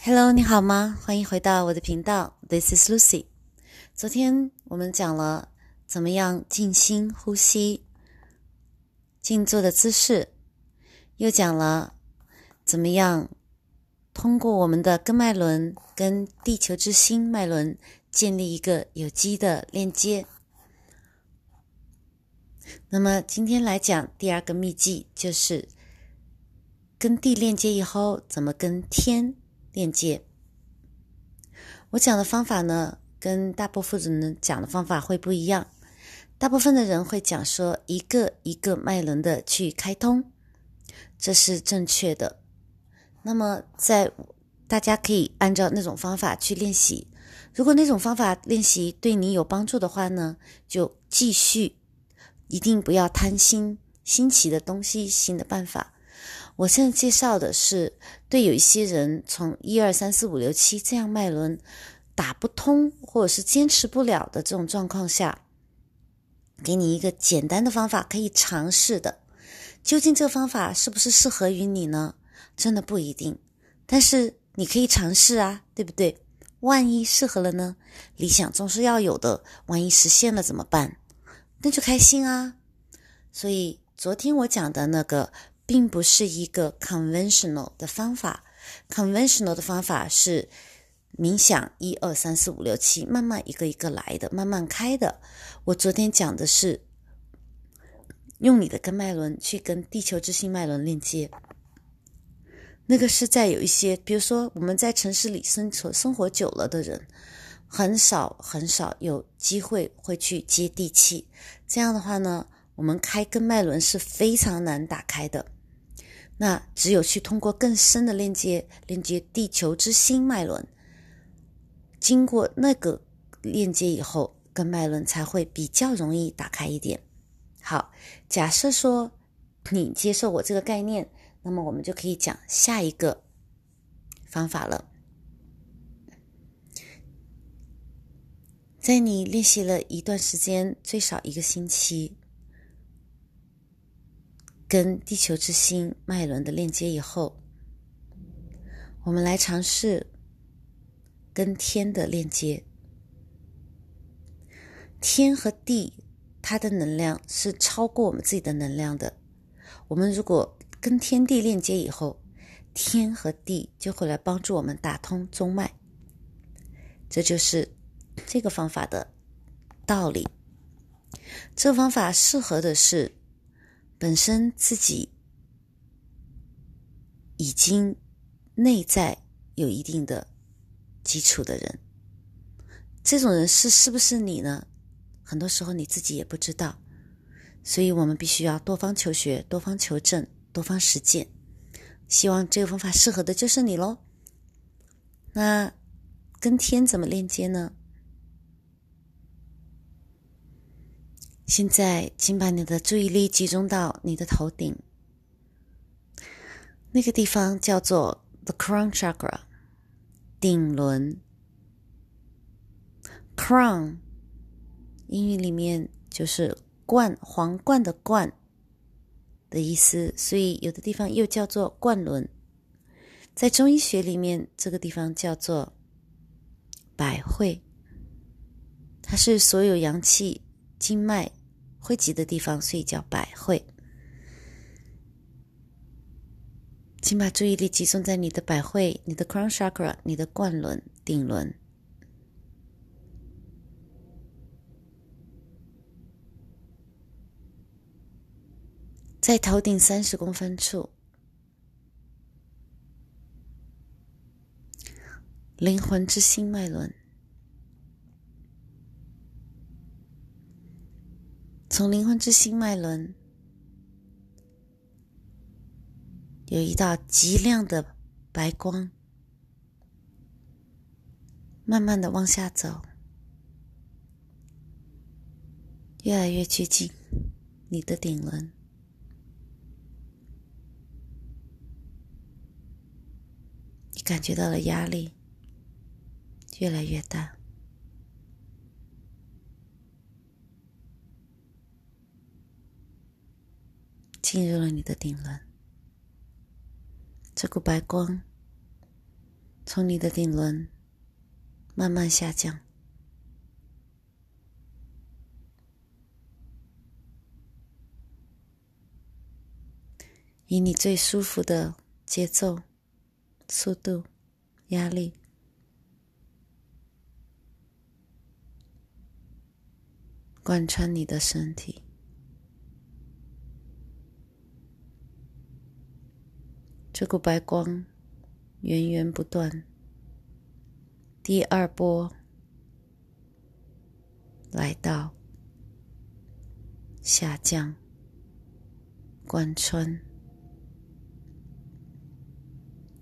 Hello，你好吗？欢迎回到我的频道，This is Lucy。昨天我们讲了怎么样静心呼吸、静坐的姿势，又讲了怎么样通过我们的根脉轮跟地球之心脉轮建立一个有机的链接。那么今天来讲第二个秘籍，就是跟地链接以后，怎么跟天链接？我讲的方法呢，跟大部分人讲的方法会不一样。大部分的人会讲说，一个一个脉轮的去开通，这是正确的。那么，在大家可以按照那种方法去练习。如果那种方法练习对你有帮助的话呢，就继续。一定不要贪心，新奇的东西，新的办法。我现在介绍的是，对有一些人从一二三四五六七这样脉轮打不通，或者是坚持不了的这种状况下，给你一个简单的方法可以尝试的。究竟这个方法是不是适合于你呢？真的不一定。但是你可以尝试啊，对不对？万一适合了呢？理想总是要有的，万一实现了怎么办？那就开心啊！所以昨天我讲的那个，并不是一个 conventional 的方法。conventional 的方法是冥想一二三四五六七，慢慢一个一个来的，慢慢开的。我昨天讲的是用你的根脉轮去跟地球之心脉轮链接。那个是在有一些，比如说我们在城市里生存生活久了的人。很少很少有机会会去接地气，这样的话呢，我们开根脉轮是非常难打开的。那只有去通过更深的链接，连接地球之心脉轮，经过那个链接以后，跟脉轮才会比较容易打开一点。好，假设说你接受我这个概念，那么我们就可以讲下一个方法了。在你练习了一段时间，最少一个星期，跟地球之心脉轮的链接以后，我们来尝试跟天的链接。天和地，它的能量是超过我们自己的能量的。我们如果跟天地链接以后，天和地就会来帮助我们打通中脉。这就是。这个方法的道理，这个方法适合的是本身自己已经内在有一定的基础的人。这种人是是不是你呢？很多时候你自己也不知道，所以我们必须要多方求学、多方求证、多方实践。希望这个方法适合的就是你喽。那跟天怎么链接呢？现在，请把你的注意力集中到你的头顶，那个地方叫做 the crown chakra，顶轮。crown 英语里面就是冠、皇冠的冠的意思，所以有的地方又叫做冠轮。在中医学里面，这个地方叫做百会，它是所有阳气经脉。汇集的地方，所以叫百会。请把注意力集中在你的百会、你的 crown chakra、你的冠轮、顶轮，在头顶三十公分处，灵魂之心脉轮。从灵魂之心脉轮有一道极亮的白光，慢慢的往下走，越来越接近你的顶轮。你感觉到了压力越来越大。进入了你的顶轮，这股白光从你的顶轮慢慢下降，以你最舒服的节奏、速度、压力，贯穿你的身体。这股白光源源不断，第二波来到，下降，贯穿，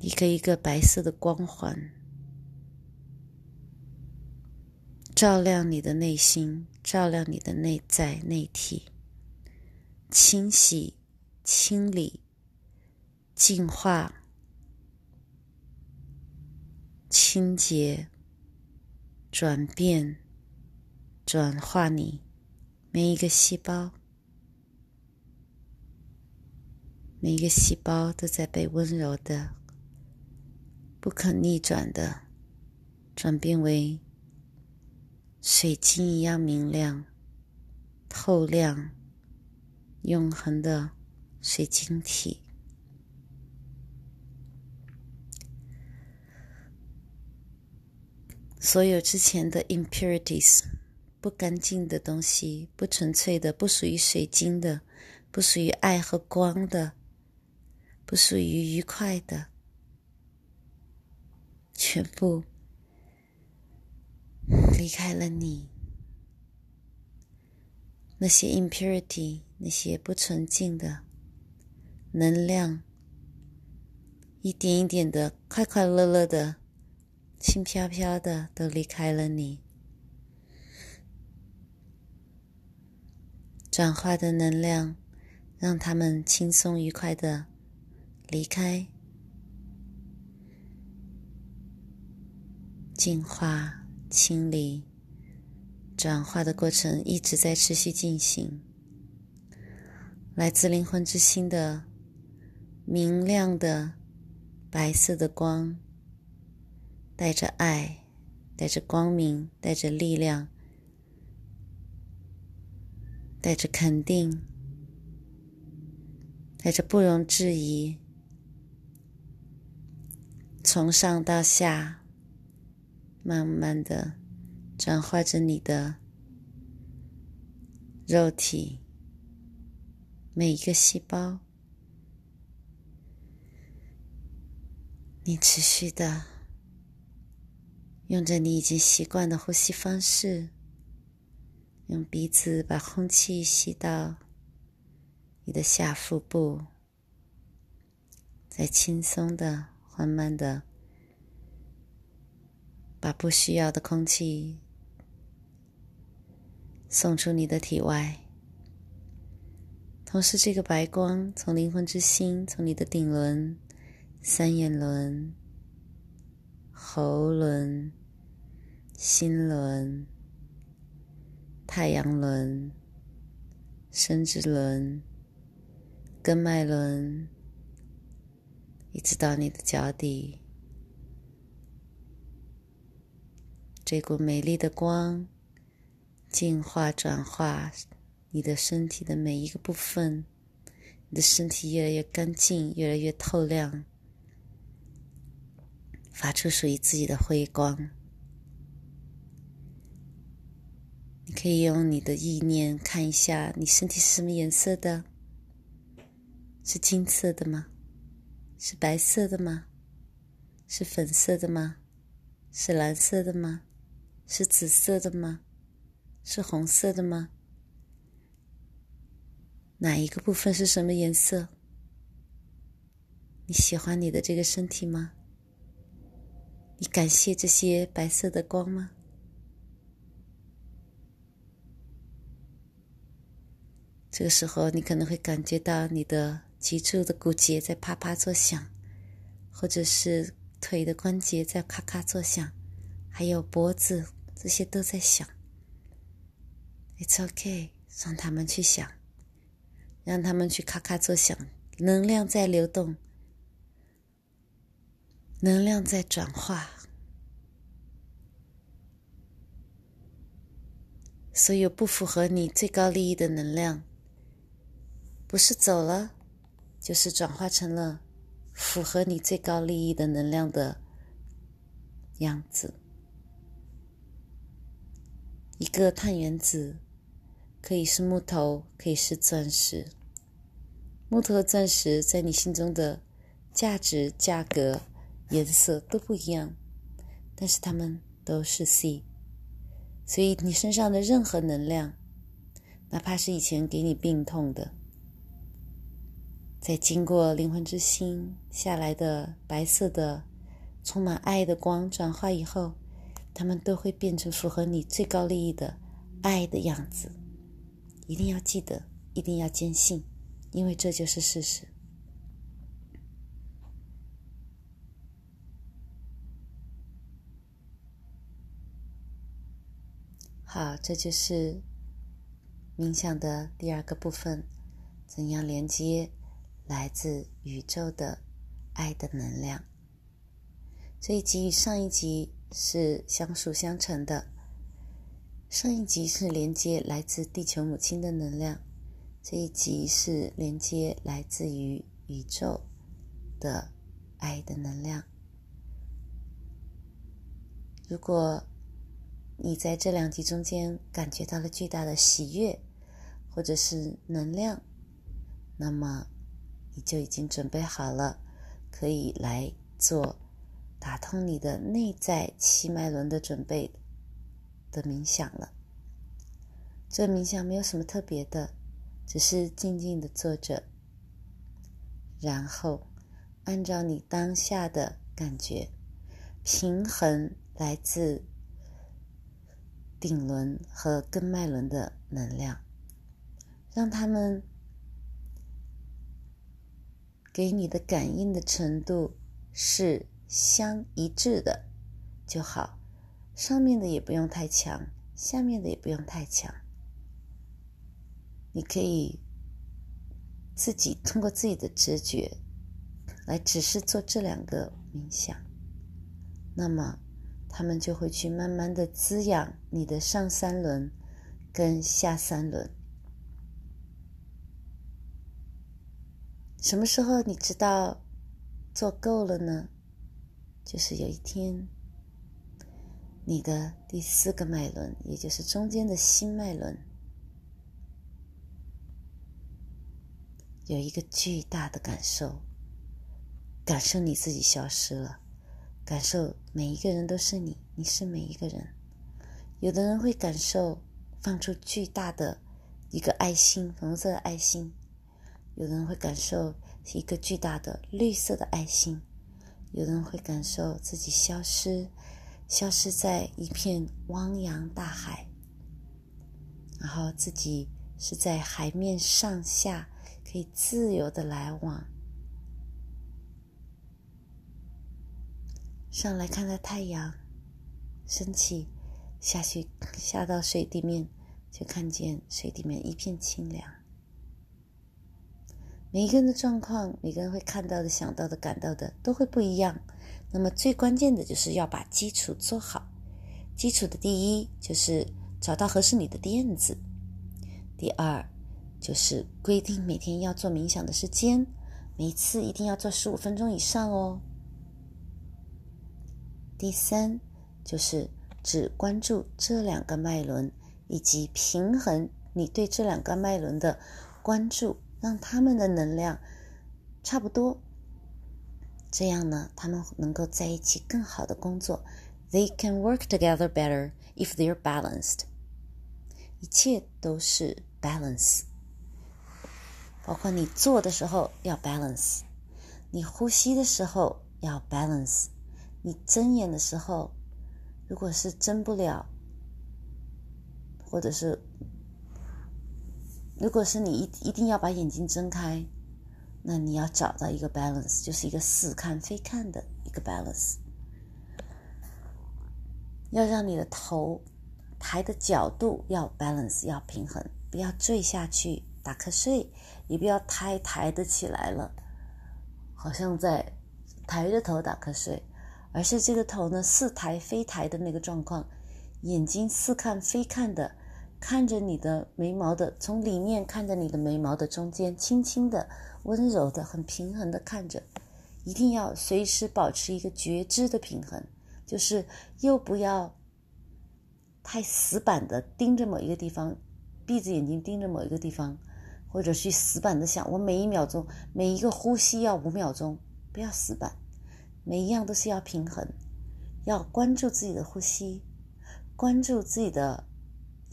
一个一个白色的光环，照亮你的内心，照亮你的内在内体，清洗、清理。净化、清洁、转变、转化你每一个细胞，每一个细胞都在被温柔的、不可逆转的转变为水晶一样明亮、透亮、永恒的水晶体。所有之前的 impurities，不干净的东西，不纯粹的，不属于水晶的，不属于爱和光的，不属于愉快的，全部离开了你。那些 impurity，那些不纯净的能量，一点一点的，快快乐乐的。轻飘飘的都离开了你，转化的能量让他们轻松愉快的离开，净化、清理、转化的过程一直在持续进行。来自灵魂之心的明亮的白色的光。带着爱，带着光明，带着力量，带着肯定，带着不容置疑，从上到下，慢慢的转化着你的肉体，每一个细胞，你持续的。用着你已经习惯的呼吸方式，用鼻子把空气吸到你的下腹部，再轻松的、缓慢的把不需要的空气送出你的体外。同时，这个白光从灵魂之心，从你的顶轮、三眼轮。喉轮、心轮、太阳轮、生殖轮、根脉轮，一直到你的脚底，这股美丽的光，净化、转化你的身体的每一个部分，你的身体越来越干净，越来越透亮。发出属于自己的辉光。你可以用你的意念看一下，你身体是什么颜色的？是金色的吗？是白色的吗？是粉色的吗？是蓝色的吗？是紫色的吗？是红色的吗？哪一个部分是什么颜色？你喜欢你的这个身体吗？你感谢这些白色的光吗？这个时候，你可能会感觉到你的脊柱的骨节在啪啪作响，或者是腿的关节在咔咔作响，还有脖子，这些都在响。It's okay，让他们去响，让他们去咔咔作响，能量在流动。能量在转化，所有不符合你最高利益的能量，不是走了，就是转化成了符合你最高利益的能量的样子。一个碳原子可以是木头，可以是钻石。木头和钻石在你心中的价值、价格。颜色都不一样，但是它们都是 C，所以你身上的任何能量，哪怕是以前给你病痛的，在经过灵魂之心下来的白色的、充满爱的光转化以后，它们都会变成符合你最高利益的爱的样子。一定要记得，一定要坚信，因为这就是事实。好，这就是冥想的第二个部分：怎样连接来自宇宙的爱的能量。这一集与上一集是相辅相成的。上一集是连接来自地球母亲的能量，这一集是连接来自于宇宙的爱的能量。如果你在这两集中间感觉到了巨大的喜悦，或者是能量，那么你就已经准备好了，可以来做打通你的内在七脉轮的准备的冥想了。这冥想没有什么特别的，只是静静的坐着，然后按照你当下的感觉，平衡来自。顶轮和根脉轮的能量，让他们给你的感应的程度是相一致的就好。上面的也不用太强，下面的也不用太强。你可以自己通过自己的直觉来只是做这两个冥想，那么。他们就会去慢慢的滋养你的上三轮跟下三轮。什么时候你知道做够了呢？就是有一天，你的第四个脉轮，也就是中间的心脉轮，有一个巨大的感受，感受你自己消失了。感受每一个人都是你，你是每一个人。有的人会感受放出巨大的一个爱心，红色的爱心；有的人会感受一个巨大的绿色的爱心；有的人会感受自己消失，消失在一片汪洋大海，然后自己是在海面上下可以自由的来往。上来看到太阳升起，下去下到水底面，就看见水底面一片清凉。每一个人的状况，每个人会看到的、想到的、感到的都会不一样。那么最关键的就是要把基础做好。基础的第一就是找到合适你的垫子，第二就是规定每天要做冥想的时间，每次一定要做十五分钟以上哦。第三，就是只关注这两个脉轮，以及平衡你对这两个脉轮的关注，让他们的能量差不多。这样呢，他们能够在一起更好的工作。They can work together better if they're balanced。一切都是 balance，包括你做的时候要 balance，你呼吸的时候要 balance。你睁眼的时候，如果是睁不了，或者是如果是你一一定要把眼睛睁开，那你要找到一个 balance，就是一个似看非看的一个 balance。要让你的头抬的角度要 balance，要平衡，不要坠下去打瞌睡，也不要太抬得起来了，好像在抬着头打瞌睡。而是这个头呢似抬非抬的那个状况，眼睛似看非看的看着你的眉毛的，从里面看着你的眉毛的中间，轻轻的、温柔的、很平衡的看着，一定要随时保持一个觉知的平衡，就是又不要太死板的盯着某一个地方，闭着眼睛盯着某一个地方，或者去死板的想我每一秒钟每一个呼吸要五秒钟，不要死板。每一样都是要平衡，要关注自己的呼吸，关注自己的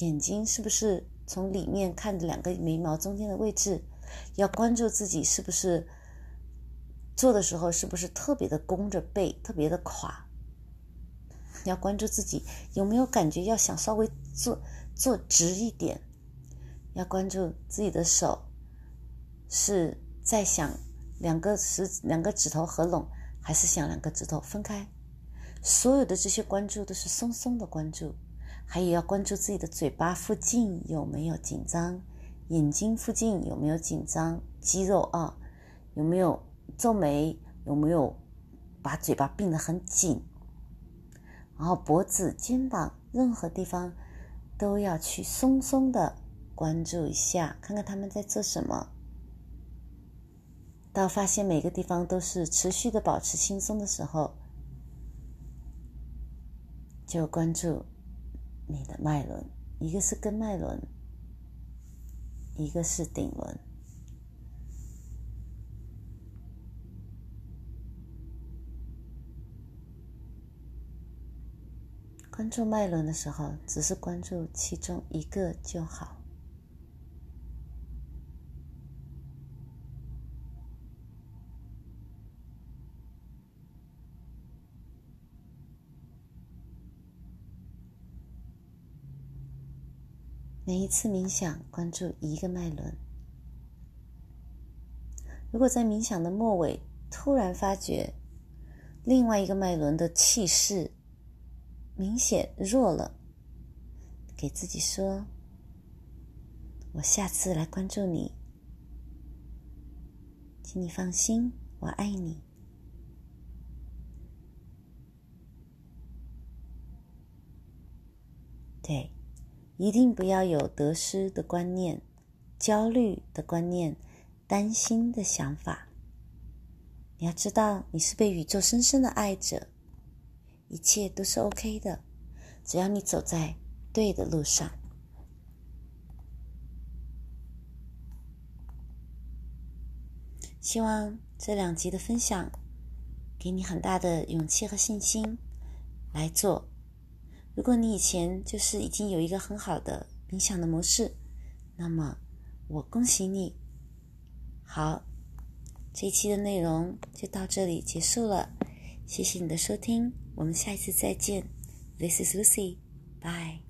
眼睛是不是从里面看着两个眉毛中间的位置，要关注自己是不是做的时候是不是特别的弓着背，特别的垮，要关注自己有没有感觉要想稍微做做直一点，要关注自己的手是在想两个食两个指头合拢。还是想两个指头分开，所有的这些关注都是松松的关注，还有要关注自己的嘴巴附近有没有紧张，眼睛附近有没有紧张肌肉啊，有没有皱眉，有没有把嘴巴闭得很紧，然后脖子、肩膀任何地方都要去松松的关注一下，看看他们在做什么。到发现每个地方都是持续的保持轻松的时候，就关注你的脉轮，一个是根脉轮，一个是顶轮。关注脉轮的时候，只是关注其中一个就好。每一次冥想，关注一个脉轮。如果在冥想的末尾突然发觉另外一个脉轮的气势明显弱了，给自己说：“我下次来关注你，请你放心，我爱你。”对。一定不要有得失的观念、焦虑的观念、担心的想法。你要知道，你是被宇宙深深的爱着，一切都是 OK 的，只要你走在对的路上。希望这两集的分享给你很大的勇气和信心来做。如果你以前就是已经有一个很好的冥想的模式，那么我恭喜你。好，这一期的内容就到这里结束了，谢谢你的收听，我们下一次再见。This is Lucy，bye。